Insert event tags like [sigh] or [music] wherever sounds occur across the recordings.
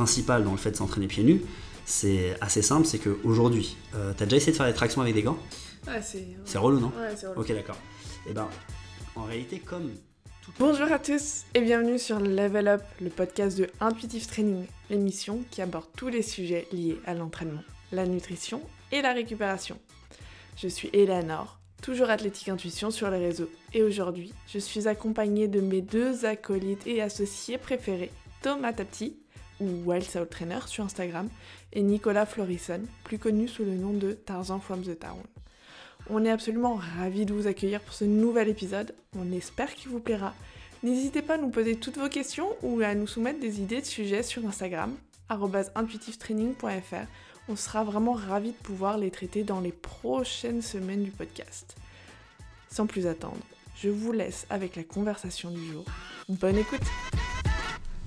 principal dans le fait de s'entraîner pieds nus, c'est assez simple, c'est qu'aujourd'hui, euh, tu as déjà essayé de faire des tractions avec des gants? Ouais, c'est. C'est relou, non? Ouais, c'est relou. Ok, d'accord. Et ben, en réalité, comme tout... Bonjour à tous et bienvenue sur Level Up, le podcast de Intuitive Training, l'émission qui aborde tous les sujets liés à l'entraînement, la nutrition et la récupération. Je suis Eleanor, toujours athlétique intuition sur les réseaux, et aujourd'hui, je suis accompagnée de mes deux acolytes et associés préférés, Thomas Tapti, ou Wild Trainer sur Instagram, et Nicolas Florison, plus connu sous le nom de Tarzan from the Town. On est absolument ravis de vous accueillir pour ce nouvel épisode. On espère qu'il vous plaira. N'hésitez pas à nous poser toutes vos questions ou à nous soumettre des idées de sujets sur Instagram, intuitivetraining.fr. On sera vraiment ravis de pouvoir les traiter dans les prochaines semaines du podcast. Sans plus attendre, je vous laisse avec la conversation du jour. Bonne écoute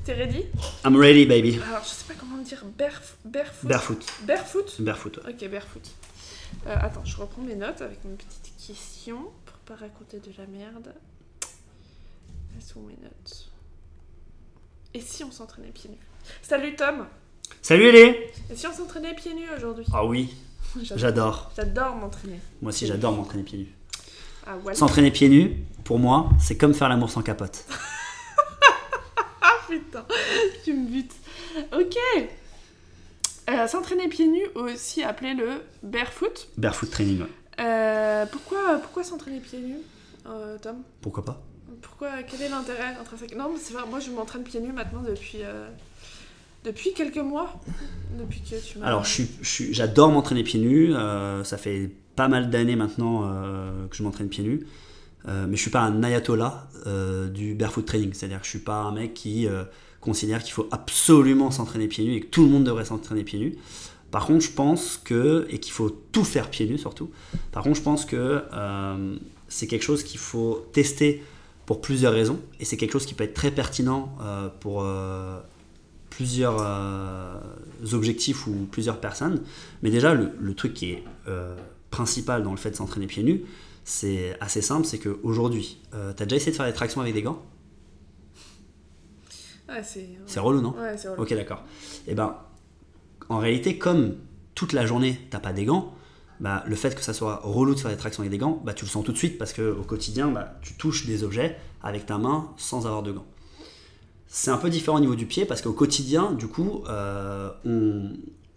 T'es ready? I'm ready, baby. Alors, je sais pas comment dire, baref- barefoot Barefoot. Barefoot? Barefoot. ouais. Ok, barefoot. Euh, attends, je reprends mes notes avec mes petites questions pour pas raconter de la merde. Elles sont mes notes? Et si on s'entraînait pieds nus? Salut Tom Salut les Et si on s'entraînait pieds nus aujourd'hui? Ah oui, [laughs] j'adore. J'adore m'entraîner. Moi aussi, j'adore m'entraîner pieds nus. Ah, voilà. S'entraîner pieds nus, pour moi, c'est comme faire l'amour sans capote. [laughs] Putain, tu me butes. Ok. Euh, s'entraîner pieds nus, aussi appelé le barefoot. Barefoot training, ouais. Euh, pourquoi pourquoi s'entraîner pieds nus, euh, Tom? Pourquoi pas Pourquoi Quel est l'intérêt intrinsèque? Non, mais c'est vrai, moi je m'entraîne pieds nus maintenant depuis, depuis quelques mois. Depuis que tu m'as. Alors, je je j'adore m'entraîner pieds nus. ça fait pas mal d'années maintenant que je m'entraîne pieds nus. Euh, mais je suis pas un ayatollah euh, du barefoot training. C'est-à-dire que je suis pas un mec qui euh, considère qu'il faut absolument s'entraîner pieds nus et que tout le monde devrait s'entraîner pieds nus. Par contre, je pense que, et qu'il faut tout faire pieds nus surtout, par contre, je pense que c'est quelque chose qu'il faut tester pour plusieurs raisons. Et c'est quelque chose qui peut être très pertinent pour plusieurs objectifs ou plusieurs personnes. Mais déjà, le, le truc qui est principal dans le fait de s'entraîner pieds nus, c'est assez simple, c'est qu'aujourd'hui, euh, tu as déjà essayé de faire des tractions avec des gants? C'est. Relou, non? Ouais, c'est relou. Ok, d'accord. Et ben, en réalité, comme toute la journée, t'as pas des gants, bah, le fait que ça soit relou de faire des tractions avec des gants, bah, tu le sens tout de suite parce qu'au quotidien, bah, tu touches des objets avec ta main sans avoir de gants. C'est un peu différent au niveau du pied parce qu'au quotidien, du coup, euh, on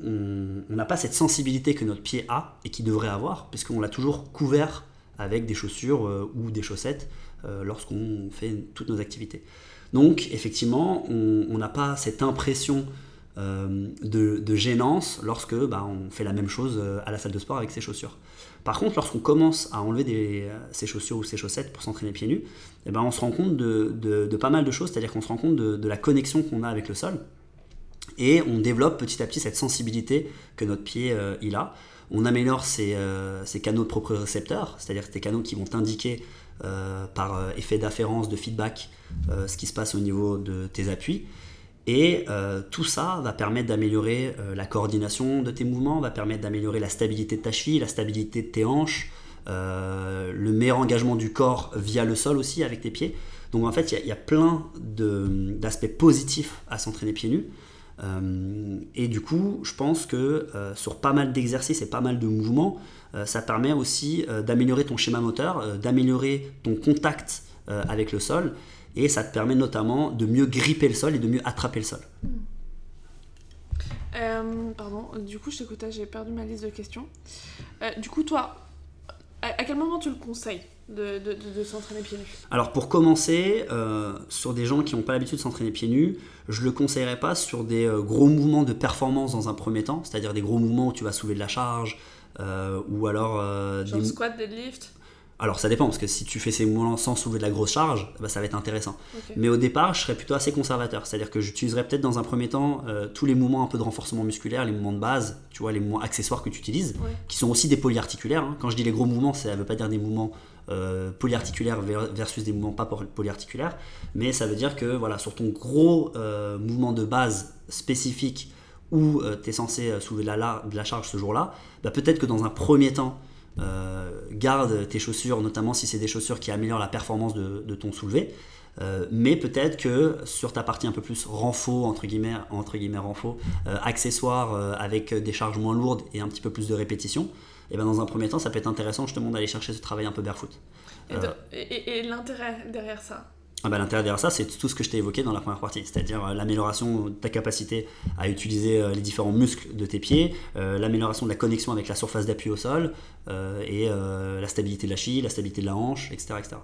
on- on n'a pas cette sensibilité que notre pied a et qu'il devrait avoir, puisqu'on l'a toujours couvert avec des chaussures euh, ou des chaussettes euh, lorsqu'on fait toutes nos activités. Donc, effectivement, on n'a pas cette impression euh, de, de gênance lorsque bah, on fait la même chose à la salle de sport avec ses chaussures. Par contre, lorsqu'on commence à enlever des, ses chaussures ou ses chaussettes pour s'entraîner pieds nus, eh ben, on se rend compte de, pas mal de choses, c'est-à-dire qu'on se rend compte de, la connexion qu'on a avec le sol, et on développe petit à petit cette sensibilité que notre pied euh, a. On améliore ses, euh, canaux de propriocepteurs, c'est-à-dire ces canaux qui vont t'indiquer euh, par euh, effet d'afférence, de feedback, ce qui se passe au niveau de tes appuis. Et tout ça va permettre d'améliorer la coordination de tes mouvements, va permettre d'améliorer la stabilité de ta cheville, la stabilité de tes hanches, le meilleur engagement du corps via le sol aussi avec tes pieds. Donc en fait, il y a- plein d'aspects positifs à s'entraîner pieds nus. Et du coup, je pense que euh, sur pas mal d'exercices et pas mal de mouvements, euh, ça permet aussi euh, d'améliorer ton schéma moteur, d'améliorer ton contact avec le sol, et ça te permet notamment de mieux gripper le sol et de mieux attraper le sol. Pardon, du coup, je t'écoutais, j'ai perdu ma liste de questions. Du coup, toi, à quel moment tu le conseilles? De, de, de- de s'entraîner pieds nus Alors pour commencer, euh, sur des gens qui n'ont pas l'habitude de s'entraîner pieds nus, je le conseillerais pas sur des euh, gros mouvements de performance dans un premier temps, c'est-à-dire des gros mouvements où tu vas soulever de la charge, euh, ou alors Genre des, squat, deadlift Alors ça dépend, parce que si tu fais ces mouvements sans soulever de la grosse charge, bah, ça va être intéressant. Mais au départ, je serais plutôt assez conservateur. C'est-à-dire que j'utiliserais peut-être dans un premier temps euh, tous les mouvements un peu de renforcement musculaire, les mouvements de base, tu vois, les mouvements accessoires que tu utilises, Ouais. qui sont aussi des polyarticulaires. hein. Quand je dis les gros mouvements, ça ne veut pas dire des mouvements euh, polyarticulaires ver- versus des mouvements pas poly- polyarticulaires, mais ça veut dire que voilà, sur ton gros euh, mouvement de base spécifique où tu es censé euh, soulever de la, charge ce jour-là, bah, peut-être que dans un premier temps, euh, garde tes chaussures, notamment si c'est des chaussures qui améliorent la performance de, ton soulevé. mais peut-être que sur ta partie un peu plus renfort, entre guillemets, entre guillemets renfort, accessoire avec des charges moins lourdes et un petit peu plus de répétition, et ben dans un premier temps, ça peut être intéressant justement d'aller chercher ce travail un peu barefoot. et l'intérêt derrière ça? Ah bah, L'intérêt derrière ça, c'est tout ce que je t'ai évoqué dans la première partie, c'est-à-dire euh, l'amélioration de ta capacité à utiliser euh, les différents muscles de tes pieds, euh, l'amélioration de la connexion avec la surface d'appui au sol, et la stabilité de la cheville, la stabilité de la hanche, etc. etc.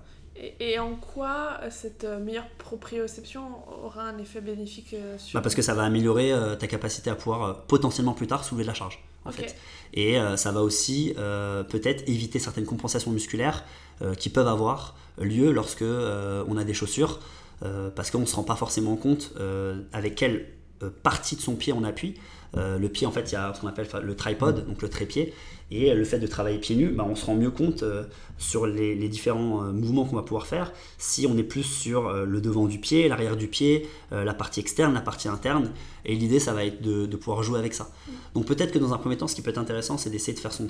Et, en quoi cette meilleure proprioception aura un effet bénéfique sur... Bah parce que ça va améliorer ta capacité à pouvoir potentiellement plus tard soulever de la charge. En fait. Et ça va aussi peut-être éviter certaines compensations musculaires qui peuvent avoir lieu lorsque euh, on a des chaussures, euh, parce qu'on ne se rend pas forcément compte euh, avec quelle partie de son pied on appuie. Le pied, en fait, il y a ce qu'on appelle le tripod, donc le trépied, et le fait de travailler pieds nus, bah, on se rend mieux compte sur les, différents mouvements qu'on va pouvoir faire si on est plus sur le devant du pied, l'arrière du pied, la partie externe, la partie interne. Et l'idée, ça va être de, pouvoir jouer avec ça. Donc peut-être que dans un premier temps, ce qui peut être intéressant, c'est d'essayer de faire son,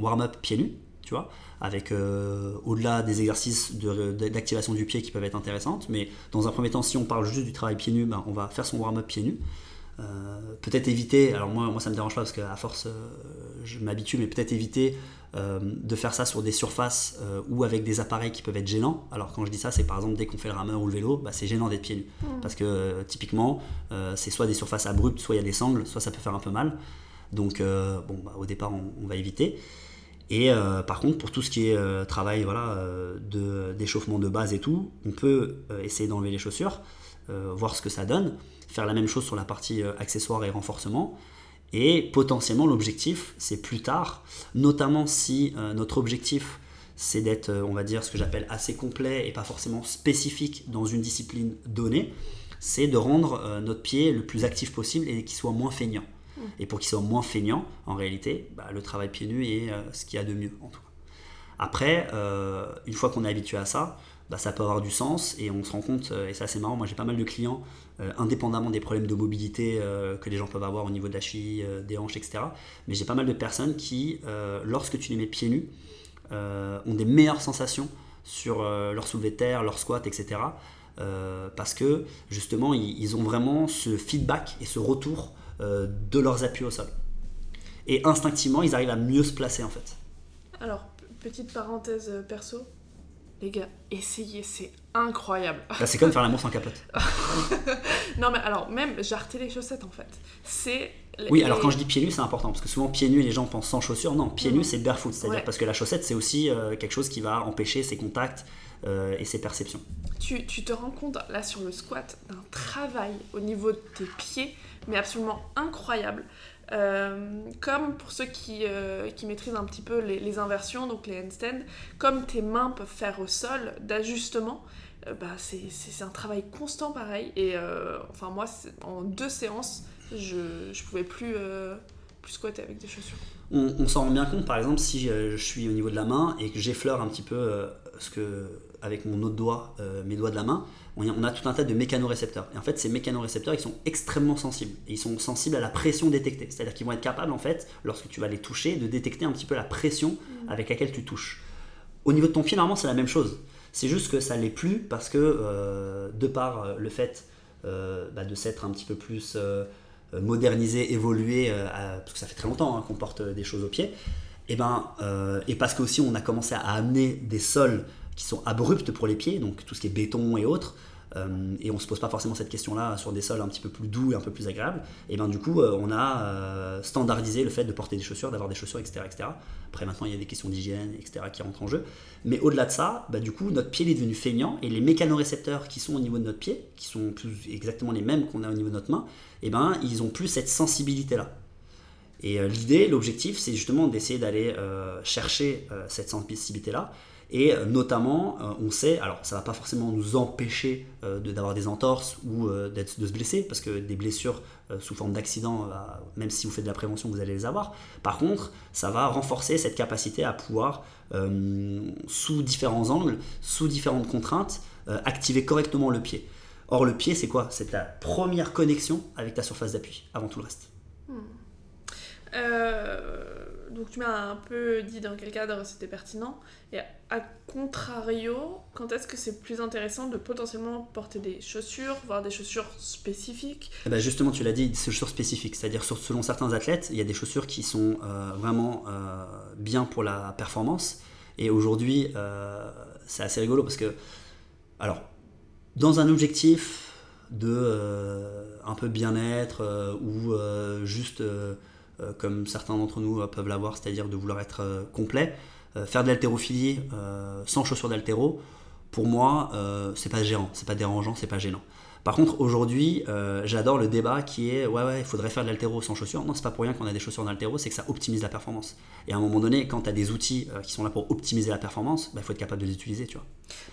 warm-up pieds nus, tu vois avec euh, au-delà des exercices d'activation du pied qui peuvent être intéressantes. Mais dans un premier temps, si on parle juste du travail pieds nus, ben, on va faire son warm-up pieds nus. Euh, peut-être éviter, alors moi, moi ça me dérange pas parce qu'à force euh, je m'habitue, mais peut-être éviter de faire ça sur des surfaces ou avec des appareils qui peuvent être gênants. Alors quand je dis ça, c'est par exemple dès qu'on fait le rameur ou le vélo, bah, c'est gênant d'être pieds nus. Mmh. Parce que typiquement, c'est soit des surfaces abruptes, soit il y a des sangles, soit ça peut faire un peu mal. Donc bon, bah, au départ, on va éviter. Et euh, par contre, pour tout ce qui est euh, travail voilà, euh, d'échauffement de, base et tout, on peut essayer d'enlever les chaussures, voir ce que ça donne, faire la même chose sur la partie accessoires et renforcement. Et potentiellement, l'objectif, c'est plus tard, notamment si notre objectif, c'est d'être, on va dire, ce que j'appelle assez complet et pas forcément spécifique dans une discipline donnée, c'est de rendre notre pied le plus actif possible et qu'il soit moins feignant. Et pour qu'il soit moins feignant, en réalité, bah, le travail pieds nus est euh, ce qu'il y a de mieux en tout cas. Après, euh, une fois qu'on est habitué à ça, bah, ça peut avoir du sens et on se rend compte, euh, et ça c'est marrant, moi j'ai pas mal de clients, indépendamment des problèmes de mobilité que les gens peuvent avoir au niveau de la cheville, des hanches, etc. Mais j'ai pas mal de personnes qui, lorsque tu les mets pieds nus, ont des meilleures sensations sur leur soulevé de terre, leur squat, etc. parce que justement, ils, ont vraiment ce feedback et ce retour euh, de leurs appuis au sol. Et instinctivement, ils arrivent à mieux se placer en fait. Alors, petite parenthèse euh, perso, les gars, essayez, c'est incroyable. Bah, c'est comme faire l'amour sans capote. [laughs] non, mais alors, même jarter les chaussettes en fait. C'est. Oui, alors quand je dis pieds nus, c'est important parce que souvent pieds nus, les gens pensent sans chaussures. Non, pieds nus, c'est barefoot. C'est-à-dire parce que la chaussette, c'est aussi euh, quelque chose qui va empêcher ses contacts et ses perceptions. Tu, tu, te rends compte là sur le squat d'un travail au niveau de tes pieds mais absolument incroyable. Euh, comme pour ceux qui, euh, qui, maîtrisent un petit peu les, inversions, donc les handstands, comme tes mains peuvent faire au sol d'ajustement, euh, bah c'est un travail constant pareil. Et enfin moi, en deux séances, je ne pouvais plus, plus squatter avec des chaussures. On s'en rend bien compte, par exemple, si je suis au niveau de la main et que j'effleure un petit peu ce que, avec mon autre doigt, mes doigts de la main, on a tout un tas de mécanorécepteurs. Et en fait, ces mécanorécepteurs, ils sont extrêmement sensibles. Et ils sont sensibles à la pression détectée. C'est-à-dire qu'ils vont être capables, en fait, lorsque tu vas les toucher, de détecter un petit peu la pression mm. avec laquelle tu touches. Au niveau de ton pied, normalement, c'est la même chose. C'est juste que ça l'est plus parce que, euh, de par euh, le fait euh, bah, de s'être un petit peu plus modernisé, évolué, parce que ça fait très longtemps hein, qu'on porte des choses au pied, et, ben, et parce qu'aussi on a commencé à amener des sols qui sont abruptes pour les pieds, donc tout ce qui est béton et autres, euh, et on se pose pas forcément cette question-là sur des sols un petit peu plus doux et un peu plus agréables, et bien du coup euh, on a euh, standardisé le fait de porter des chaussures, d'avoir des chaussures, etc., etc. Après maintenant il y a des questions d'hygiène, etc. qui rentrent en jeu. Mais au-delà de ça, bah, du coup notre pied est devenu feignant et les mécanorécepteurs qui sont au niveau de notre pied, qui sont plus exactement les mêmes qu'on a au niveau de notre main, et ben ils ont plus cette sensibilité-là. Et l'idée, l'objectif, c'est justement d'essayer d'aller chercher cette sensibilité-là et euh, notamment, euh, on sait, alors ça va pas forcément nous empêcher euh, d'avoir des entorses ou de se blesser, parce que des blessures sous forme d'accident, même si vous faites de la prévention, vous allez les avoir. Par contre, ça va renforcer cette capacité à pouvoir, sous différents angles, sous différentes contraintes, activer correctement le pied. Or, le pied, c'est quoi? C'est ta première connexion avec ta surface d'appui, avant tout le reste. Hmm donc tu m'as un peu dit dans quel cadre c'était pertinent. Et à contrario, quand est-ce que c'est plus intéressant de potentiellement porter des chaussures, voire des chaussures spécifiques? Eh ben Justement, tu l'as dit, des chaussures spécifiques. C'est-à-dire selon certains athlètes, il y a des chaussures qui sont euh, vraiment euh, bien pour la performance. Et aujourd'hui, c'est assez rigolo parce que, alors, dans un objectif de un peu bien-être ou juste euh, comme certains d'entre nous euh, peuvent l'avoir, c'est-à-dire de vouloir être euh, complet. faire de l'haltérophilie sans chaussures d'haltéro, pour moi, c'est pas gérant, c'est pas dérangeant, c'est pas gênant. Par contre, aujourd'hui, j'adore le débat qui est ouais, ouais, il faudrait faire de l'altéro sans chaussures. Non, c'est pas pour rien qu'on a des chaussures d'altéro, c'est que ça optimise la performance. Et à un moment donné, quand tu as des outils qui sont là pour optimiser la performance, il bah, faut être capable de les utiliser, tu vois.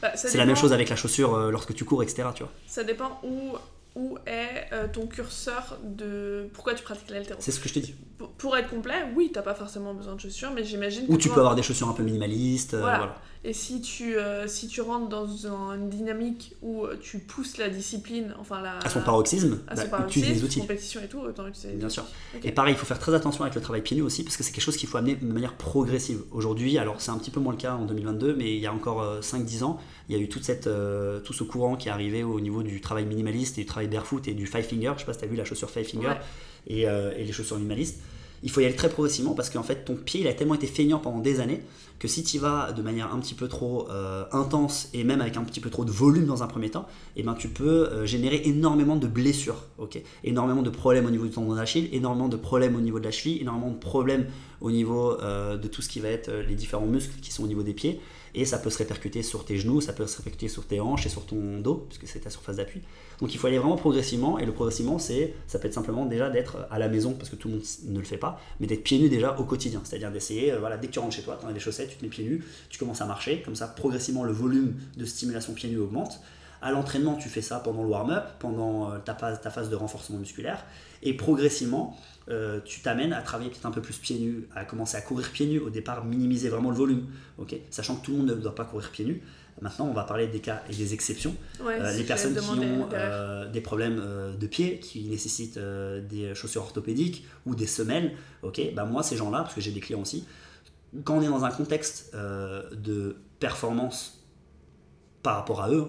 Bah, c'est la même chose avec la chaussure lorsque tu cours, etc. Tu vois. Ça dépend où où est euh, ton curseur de pourquoi tu pratiques l'haltéro C'est ce que je t'ai dit. Pour, être complet, oui, t'as pas forcément besoin de chaussures, mais j'imagine. Ou tu peux avoir des chaussures un peu minimalistes. Euh, voilà. Et si tu, euh, si tu rentres dans une dynamique où tu pousses la discipline, enfin la. À son paroxysme, à son bah, des outils. compétition et tout, autant Bien sûr. Et pareil, il faut faire très attention avec le travail pieds nus aussi, parce que c'est quelque chose qu'il faut amener de manière progressive. Aujourd'hui, alors c'est un petit peu moins le cas en 2022, mais il y a encore 5-10 ans, il y a eu toute cette, tout ce courant qui est arrivé au niveau du travail minimaliste et du travail barefoot et du five finger. Je sais pas si tu as vu la chaussure five finger et, et les chaussures minimalistes. Il faut y aller très progressivement parce qu'en fait ton pied il a tellement été feignant pendant des années que si tu vas de manière un petit peu trop euh, intense et même avec un petit peu trop de volume dans un premier temps, eh ben, tu peux euh, générer énormément de blessures, énormément de problèmes au niveau du tendon d'Achille, énormément de problèmes au niveau de la cheville, énormément de problèmes au niveau euh, de tout ce qui va être les différents muscles qui sont au niveau des pieds et ça peut se répercuter sur tes genoux, ça peut se répercuter sur tes hanches et sur ton dos, puisque c'est ta surface d'appui. Donc il faut aller vraiment progressivement, et le progressivement, c'est, ça peut être simplement déjà d'être à la maison, parce que tout le monde ne le fait pas, mais d'être pieds nus déjà au quotidien, c'est-à-dire d'essayer, euh, voilà, dès que tu rentres chez toi, tu as des chaussettes, tu te mets pieds nus, tu commences à marcher, comme ça progressivement le volume de stimulation pieds nus augmente. À l'entraînement, tu fais ça pendant le warm-up, pendant euh, ta phase, ta phase de renforcement musculaire, et progressivement, euh, tu t'amènes à travailler peut-être un peu plus pieds nus, à commencer à courir pieds nus. Au départ, minimiser vraiment le volume, ok? Sachant que tout le monde ne doit pas courir pieds nus. Maintenant, on va parler des cas et des exceptions. Euh, les personnes qui ont euh, des problèmes de pied, qui nécessitent des chaussures orthopédiques ou des semelles, ok? Bah moi, ces gens-là, parce que j'ai des clients aussi, quand on est dans un contexte de performance par rapport à eux,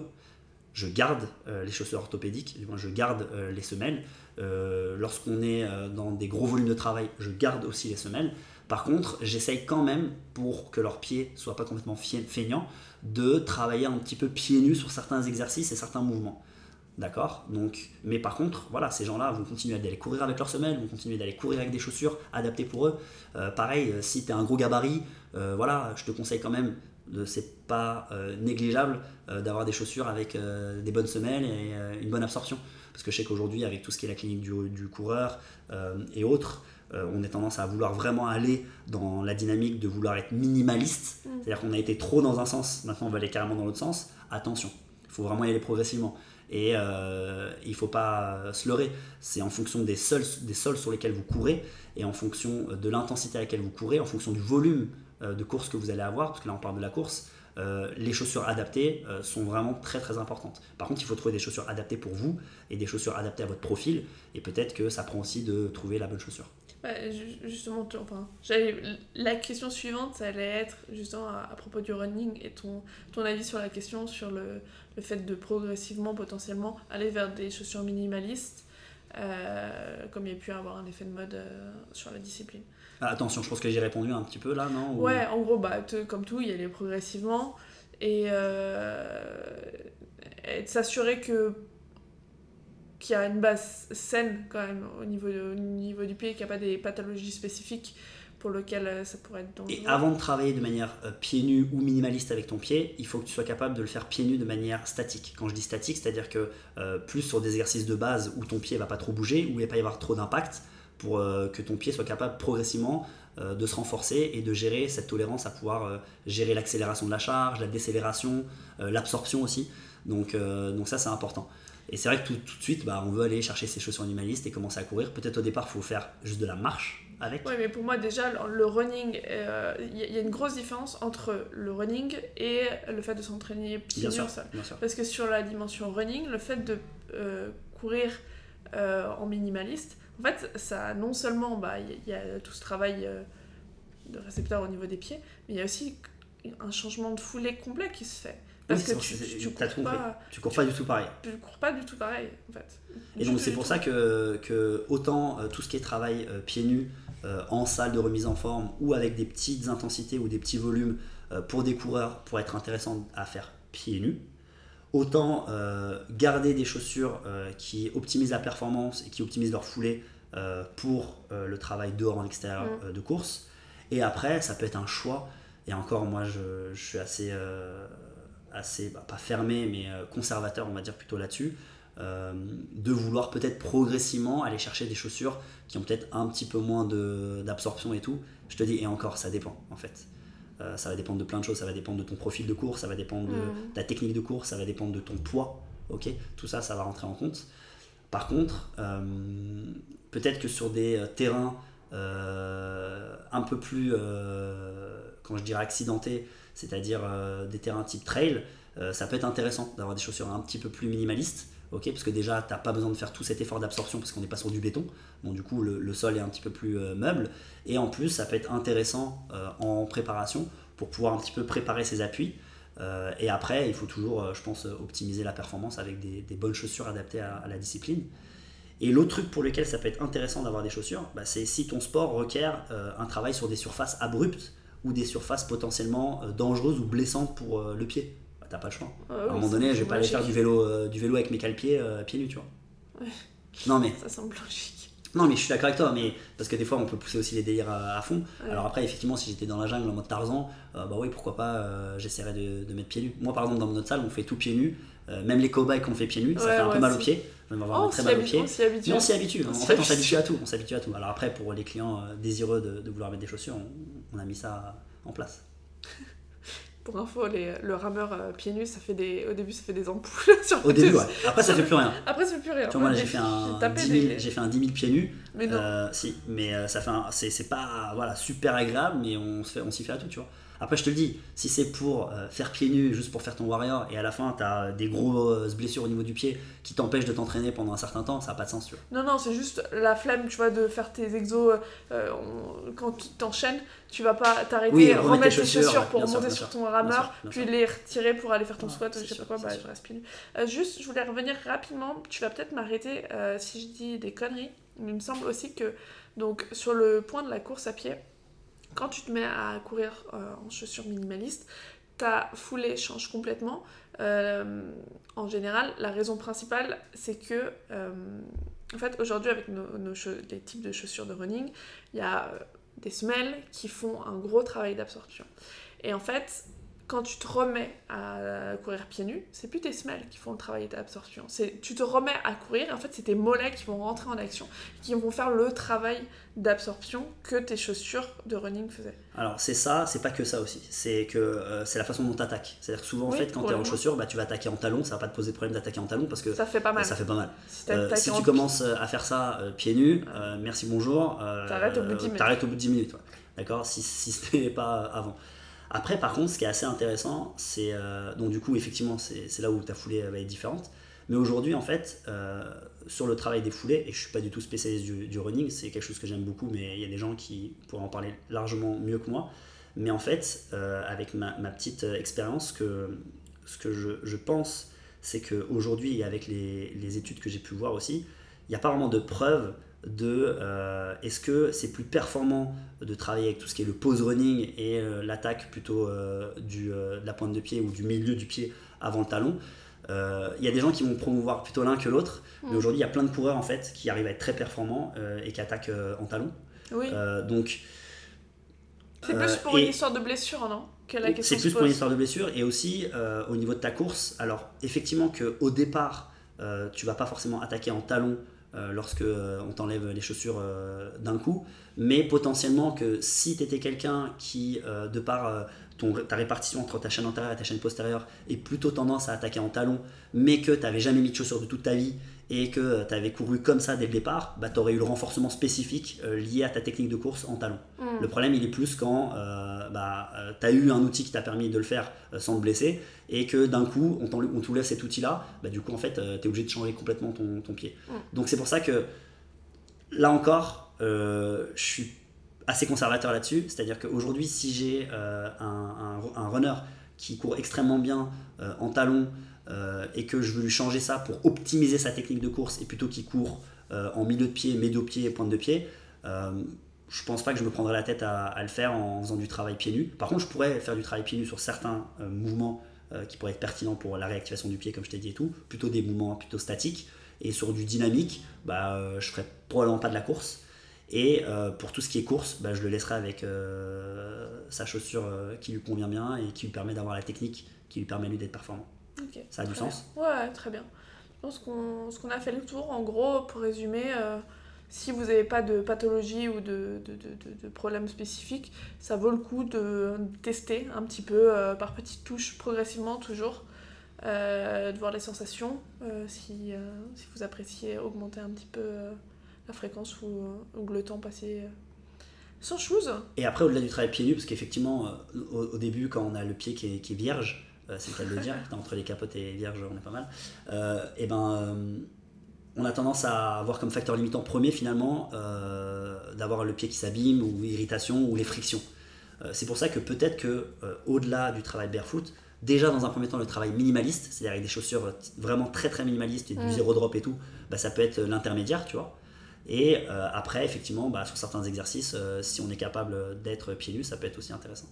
je garde les chaussures orthopédiques, je garde les semelles, euh, lorsqu'on est euh, dans des gros volumes de travail, je garde aussi les semelles. Par contre, j'essaye quand même, pour que leurs pieds soient pas complètement feignants, de travailler un petit peu pieds nus sur certains exercices et certains mouvements. D'accord? Donc, mais par contre, voilà, ces gens-là vont continuer d'aller courir avec leurs semelles, vont continuer d'aller courir avec des chaussures adaptées pour eux. Euh, pareil, si tu un gros gabarit, voilà, je te conseille quand même, c'est pas négligeable d'avoir des chaussures avec des bonnes semelles et une bonne absorption. Parce que je sais qu'aujourd'hui, avec tout ce qui est la clinique du, coureur euh, et autres, euh, on a tendance à vouloir vraiment aller dans la dynamique de vouloir être minimaliste. Mm. C'est-à-dire qu'on a été trop dans un sens, maintenant on va aller carrément dans l'autre sens. Attention, il faut vraiment y aller progressivement. Et euh, il ne faut pas se leurrer. C'est en fonction des sols, des sols sur lesquels vous courez et en fonction de l'intensité à laquelle vous courez, en fonction du volume de course que vous allez avoir, parce que là on parle de la course, euh, les chaussures adaptées euh, sont vraiment très très importantes. Par contre, il faut trouver des chaussures adaptées pour vous et des chaussures adaptées à votre profil. Et peut-être que ça prend aussi de trouver la bonne chaussure. justement, enfin, la question suivante, ça allait être justement à, propos du running et ton, ton avis sur la question sur le, le fait de progressivement, potentiellement, aller vers des chaussures minimalistes, euh, comme il y a pu avoir un effet de mode sur la discipline. Ah, attention, je pense que j'ai répondu un petit peu là, non Ouais, en gros, bah, comme tout, il y aller progressivement et, euh, et s'assurer que qu'il y a une base saine quand même au niveau, au niveau du pied, qu'il n'y a pas des pathologies spécifiques pour lesquelles euh, ça pourrait être dangereux. Et avant de travailler de manière euh, pieds nus ou minimaliste avec ton pied, il faut que tu sois capable de le faire pieds nus de manière statique. Quand je dis statique, c'est-à-dire que plus sur des exercices de base où ton pied va pas trop bouger, où il va pas y avoir trop d'impact, pour euh, que ton pied soit capable progressivement euh, de se renforcer et de gérer cette tolérance à pouvoir euh, gérer l'accélération de la charge, la décélération, l'absorption aussi. Donc, donc ça c'est important. Et c'est vrai que tout, tout de suite, bah, on veut aller chercher ses chaussures animalistes et commencer à courir. Peut-être au départ, il faut faire juste de la marche avec. Oui, mais pour moi, déjà, le running, il y, a une grosse différence entre le running et le fait de s'entraîner pieds nus Parce que sur la dimension running, le fait de courir en minimaliste, en fait, ça, non seulement, bah, il y, a tout ce travail euh, de récepteurs au niveau des pieds, mais il y a aussi un changement de foulée complet qui se fait. Parce que tu, tu, cours pas, tu cours pas du tout pareil. Tu cours pas du tout pareil, en fait. Et donc c'est pour ça que, que, autant tout ce qui est travail pieds nus, en salle de remise en forme, ou avec des petites intensités ou des petits volumes pour des coureurs, pour être intéressant à faire pieds nus, autant garder des chaussures qui optimisent la performance et qui optimisent leur foulée euh, pour euh, le travail dehors en extérieur mm. euh, de course. Et après, ça peut être un choix. Et encore, moi, je, je suis assez, assez bah, pas fermé, mais conservateur, on va dire plutôt là-dessus. de vouloir peut-être progressivement aller chercher des chaussures qui ont peut-être un petit peu moins d'absorption et tout. Je te dis, et encore, ça dépend en fait. ça va dépendre de plein de choses, ça va dépendre de ton profil de course, ça va dépendre de mm. ta technique de course, ça va dépendre de ton poids. Ok, tout ça, ça va rentrer en compte. Par contre, peut-être que sur des euh, terrains euh, un peu plus, euh, quand je dirais accidentés, c'est-à-dire des terrains type trail, ça peut être intéressant d'avoir des chaussures un petit peu plus minimalistes. parce que déjà, tu n'as pas besoin de faire tout cet effort d'absorption parce qu'on n'est pas sur du béton. Donc, du coup, le, sol est un petit peu plus meuble. Et en plus, ça peut être intéressant en préparation pour pouvoir un petit peu préparer ses appuis. et après, il faut toujours, je pense, optimiser la performance avec des, bonnes chaussures adaptées à la discipline. Et l'autre truc pour lequel ça peut être intéressant d'avoir des chaussures, bah, c'est si ton sport requiert euh, un travail sur des surfaces abruptes ou des surfaces potentiellement euh, dangereuses ou blessantes pour euh, le pied. Bah, T'as pas le choix. à un moment donné, je vais pas aller faire du vélo, du vélo avec mes cale-pieds pieds nus, tu vois. Non mais. Ça semble logique. Non, mais je suis d'accord avec toi, mais parce que des fois on peut pousser aussi les délires à, fond. Alors après, effectivement, si j'étais dans la jungle en mode Tarzan, bah oui, pourquoi pas, j'essaierais de, de, mettre pieds nus. Moi, par exemple, dans notre salle, on fait tout pieds nus. Même les cobayes qu'on fait pieds nus, ça fait un peu mal aux pieds. On avoir très mal aux pieds. On s'y habitue. on s'y habitue. En fait, on s'habitue à tout. On s'habitue à tout. Alors après, pour les clients euh, désireux de, vouloir mettre des chaussures, on, a mis ça en place. [laughs] Pour info, le rameur euh, pieds nus, ça fait des, au début, ça fait des ampoules [laughs] sur Au début, ouais. Après, ça fait plus rien. Après, ça fait plus rien. Tu vois, moi, j'ai fait, un 10 000, j'ai fait un 10 000 pieds nus. Mais non. Euh, si, mais ça fait c'est, pas voilà, super agréable, mais on, se fait, on s'y fait à tout, tu vois. Après, je te le dis, si c'est pour euh, faire pieds nus, juste pour faire ton warrior, et à la fin, tu as des grosses blessures au niveau du pied qui t'empêchent de t'entraîner pendant un certain temps, ça n'a pas de sens, tu vois. Non, non, c'est juste la flemme, tu vois, de faire tes exos euh, quand tu t'enchaînes, tu vas pas t'arrêter, remettre tes chaussures, pour monter sur ton rameur, puis les retirer pour aller faire ton squat, je sais pas quoi, bah, je reste pieds nus. Euh, juste, je voulais revenir rapidement, tu vas peut-être m'arrêter si je dis des conneries, mais il me semble aussi que, donc, sur le point de la course à pied, quand tu te mets à courir euh, en chaussures minimalistes, ta foulée change complètement. Euh, en général, la raison principale, c'est que, euh, en fait, aujourd'hui, avec nos, types de chaussures de running, il y a des semelles qui font un gros travail d'absorption. Et en fait, quand tu te remets à courir pieds nus, c'est plus tes semelles qui font le travail d'absorption. C'est tu te remets à courir, et en fait c'est tes mollets qui vont rentrer en action, qui vont faire le travail d'absorption que tes chaussures de running faisaient. Alors c'est ça, c'est pas que ça aussi. C'est que euh, c'est la façon dont tu attaques. C'est-à-dire que souvent en fait quand tu es en chaussures, bah, tu vas attaquer en talon, ça va pas te poser de problème d'attaquer en talon parce que ça fait pas mal. ça fait pas mal. Si, euh, tu commences à faire ça euh, pieds nus, merci bonjour, t'arrêtes au bout de 10 minutes. au bout de 10 minutes. D'accord? Si, si ce n'est pas avant. Après, par contre, ce qui est assez intéressant, c'est. Euh, donc, du coup, effectivement, c'est là où ta foulée va être différente. Mais aujourd'hui, en fait, euh, sur le travail des foulées, et je suis pas du tout spécialiste du, running, c'est quelque chose que j'aime beaucoup, mais il y a des gens qui pourraient en parler largement mieux que moi. Mais en fait, euh, avec ma, petite expérience, que, ce que je, pense, c'est qu'aujourd'hui, avec les, les, études que j'ai pu voir aussi, il n'y a pas vraiment de preuves de euh, est-ce que c'est plus performant de travailler avec tout ce qui est le pose running et euh, l'attaque plutôt euh, du, de la pointe de pied ou du milieu du pied avant le talon? Il y a des gens qui vont promouvoir plutôt l'un que l'autre, mais mm. aujourd'hui il y a plein de coureurs en fait qui arrivent à être très performants et qui attaquent en talon. Oui. donc c'est plus pour une histoire de blessure, non C'est plus pour une histoire de blessure et aussi au niveau de ta course. Alors effectivement qu'au départ tu vas pas forcément attaquer en talon euh, lorsque euh, on t'enlève les chaussures euh, d'un coup, mais potentiellement que si tu étais quelqu'un qui, de par ton, ta répartition entre ta chaîne antérieure et ta chaîne postérieure, est plutôt tendance à attaquer en talon, mais que tu n'avais jamais mis de chaussures de toute ta vie et que tu avais couru comme ça dès le départ, bah, tu aurais eu le renforcement spécifique lié à ta technique de course en talon. Mm. Le problème, il est plus quand bah, tu as eu un outil qui t'a permis de le faire sans te blesser et que d'un coup on, on t'ouvre cet outil là, bah, du coup en fait euh, tu es obligé de changer complètement ton, ton pied. Donc c'est pour ça que là encore, euh, je suis assez conservateur là-dessus. C'est-à-dire qu'aujourd'hui, si j'ai un, un, un, runner qui court extrêmement bien en talon et que je veux lui changer ça pour optimiser sa technique de course et plutôt qu'il court en milieu de pied, médio pied pointe de pied, je pense pas que je me prendrais la tête à, le faire en faisant du travail pieds nus. Par contre, je pourrais faire du travail pieds nus sur certains euh, mouvements euh, qui pourraient être pertinents pour la réactivation du pied, comme je t'ai dit et tout, plutôt des mouvements plutôt statiques. Et sur du dynamique, bah, euh, je ferais probablement pas de la course. Et pour tout ce qui est course, bah, je le laisserai avec sa chaussure qui lui convient bien et qui lui permet d'avoir la technique qui lui permet lui d'être performant. Ça a du sens Ouais, très bien. Je pense qu'on a fait le tour. En gros, pour résumer, si vous n'avez pas de pathologie ou de, de, de, de, problème spécifique, ça vaut le coup de tester un petit peu euh, par petites touches, progressivement toujours, euh, de voir les sensations, euh, si, si, vous appréciez augmenter un petit peu la fréquence ou, ou, le temps passé sans chose. Et après, au-delà du travail pieds nus, parce qu'effectivement, au, début, quand on a le pied qui est, qui est vierge, c'est le cas de le dire, entre les capotes et vierges, on est pas mal, et ben on a tendance à avoir comme facteur limitant premier finalement euh, d'avoir le pied qui s'abîme ou irritation ou les frictions. Euh, c'est pour ça que peut-être que euh, au-delà du travail barefoot, déjà dans un premier temps le travail minimaliste, c'est-à-dire avec des chaussures vraiment très très minimalistes et du zéro drop et tout, bah, ça peut être l'intermédiaire, tu vois. Et après, effectivement, bah, sur certains exercices, si on est capable d'être pieds nus, ça peut être aussi intéressant.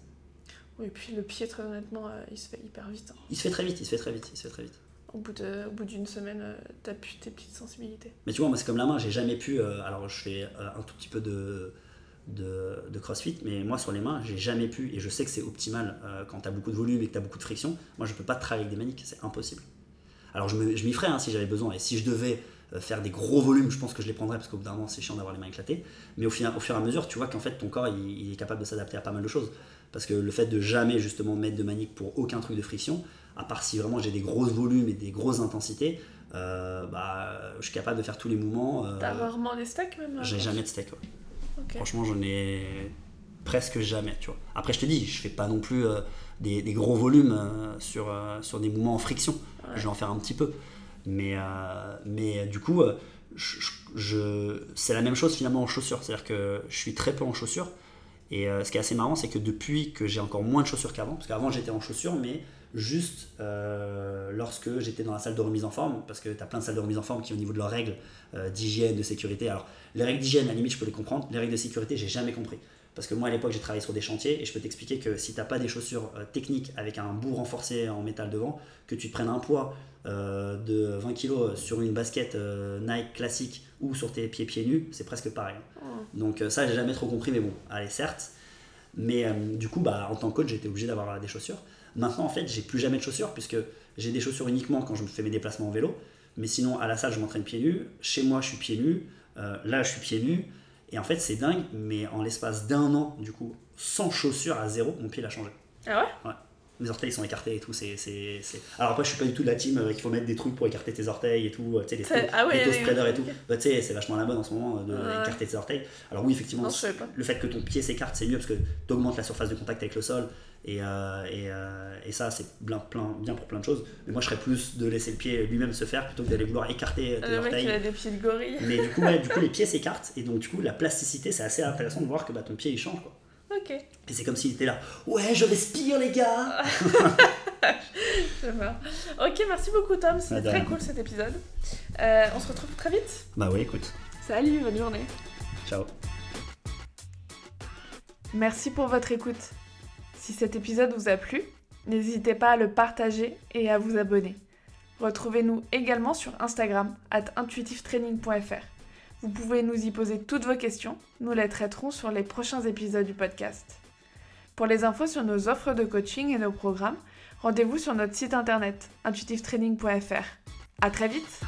Oui, et puis le pied, très honnêtement, il se fait hyper vite. Hein. Il se fait très vite, il se fait très vite, il se fait très vite au bout, de, bout d'une semaine, euh, t'as plus tes petites sensibilités. Mais tu vois, moi, c'est comme la main, j'ai jamais pu. Euh, alors, je fais euh, un tout petit peu de, de, crossfit, mais moi, sur les mains, j'ai jamais pu, et je sais que c'est optimal quand t'as beaucoup de volume et que t'as beaucoup de friction. Moi, je peux pas travailler avec des maniques, c'est impossible. Alors, je, m'y ferais hein, si j'avais besoin, et si je devais faire des gros volumes, je pense que je les prendrais parce qu'au bout d'un moment, c'est chiant d'avoir les mains éclatées. Mais au, fur, au fur et à mesure, tu vois qu'en fait, ton corps, il, est capable de s'adapter à pas mal de choses. Parce que le fait de jamais justement mettre de manique pour aucun truc de friction, à part si vraiment j'ai des gros volumes et des grosses intensités, euh, bah, je suis capable de faire tous les mouvements. Euh, T'as rarement des steaks même J'ai jamais de steak. Franchement, j'en ai presque jamais. Tu vois. Après, je te dis, je fais pas non plus euh, des, gros volumes sur, sur des mouvements en friction. Je vais en faire un petit peu. Mais, mais du coup, je, c'est la même chose finalement en chaussures. C'est-à-dire que je suis très peu en chaussures. Et ce qui est assez marrant, c'est que depuis que j'ai encore moins de chaussures qu'avant, parce qu'avant j'étais en chaussures, mais juste euh, lorsque j'étais dans la salle de remise en forme, parce que tu as plein de salles de remise en forme qui, au niveau de leurs règles euh, d'hygiène, de sécurité, alors les règles d'hygiène, à la limite, je peux les comprendre, les règles de sécurité, j'ai jamais compris. Parce que moi, à l'époque, j'ai travaillé sur des chantiers et je peux t'expliquer que si tu n'as pas des chaussures euh, techniques avec un bout renforcé en métal devant, que tu te prennes un poids de 20 kg sur une basket Nike classique ou sur tes pieds pieds nus, c'est presque pareil. Oh. Donc ça, j'ai jamais trop compris, mais bon, allez, certes. Mais du coup, bah, en tant que coach, j'étais obligé d'avoir des chaussures. Maintenant, en fait, j'ai plus jamais de chaussures puisque j'ai des chaussures uniquement quand je me fais mes déplacements en vélo. Mais sinon, à la salle, je m'entraîne pieds nus. Chez moi, je suis pieds nus. Euh, là, je suis pieds nus. Et en fait, c'est dingue, mais en l'espace d'un an, du coup, sans chaussures à zéro, mon pied a changé. Ah ouais? Ouais mes orteils sont écartés et tout. c'est Alors après, je suis pas du tout de la team euh, qu'il faut mettre des trucs pour écarter tes orteils et tout, euh, tu sais, les, ah ouais, spreaders et tout. Bah, tu sais, c'est vachement la mode en ce moment euh, de écarter tes orteils. Alors oui, effectivement, le fait que ton pied s'écarte, c'est mieux parce que tu augmentes la surface de contact avec le sol. Et, et, et, ça, c'est bien, plein, bien pour plein de choses. Mais moi, je serais plus de laisser le pied lui-même se faire plutôt que d'aller vouloir écarter tes le orteils. Mec, il a des pieds de gorille. Mais du coup, du coup les [laughs] pieds s'écartent. Et donc, du coup, la plasticité, c'est assez intéressant de voir que bah, ton pied, il change. Quoi. Ok. Et c'est comme s'il était là. Ouais, je respire, les gars [laughs] Ok, merci beaucoup, Tom. C'était très cool cet épisode. Euh, on se retrouve très vite. Bah oui, écoute. Salut, bonne journée. Ciao. Merci pour votre écoute. Si cet épisode vous a plu, n'hésitez pas à le partager et à vous abonner. Retrouvez-nous également sur Instagram, at intuitivetraining.fr. Vous pouvez nous y poser toutes vos questions, nous les traiterons sur les prochains épisodes du podcast. Pour les infos sur nos offres de coaching et nos programmes, rendez-vous sur notre site internet intuitivetraining.fr. À très vite!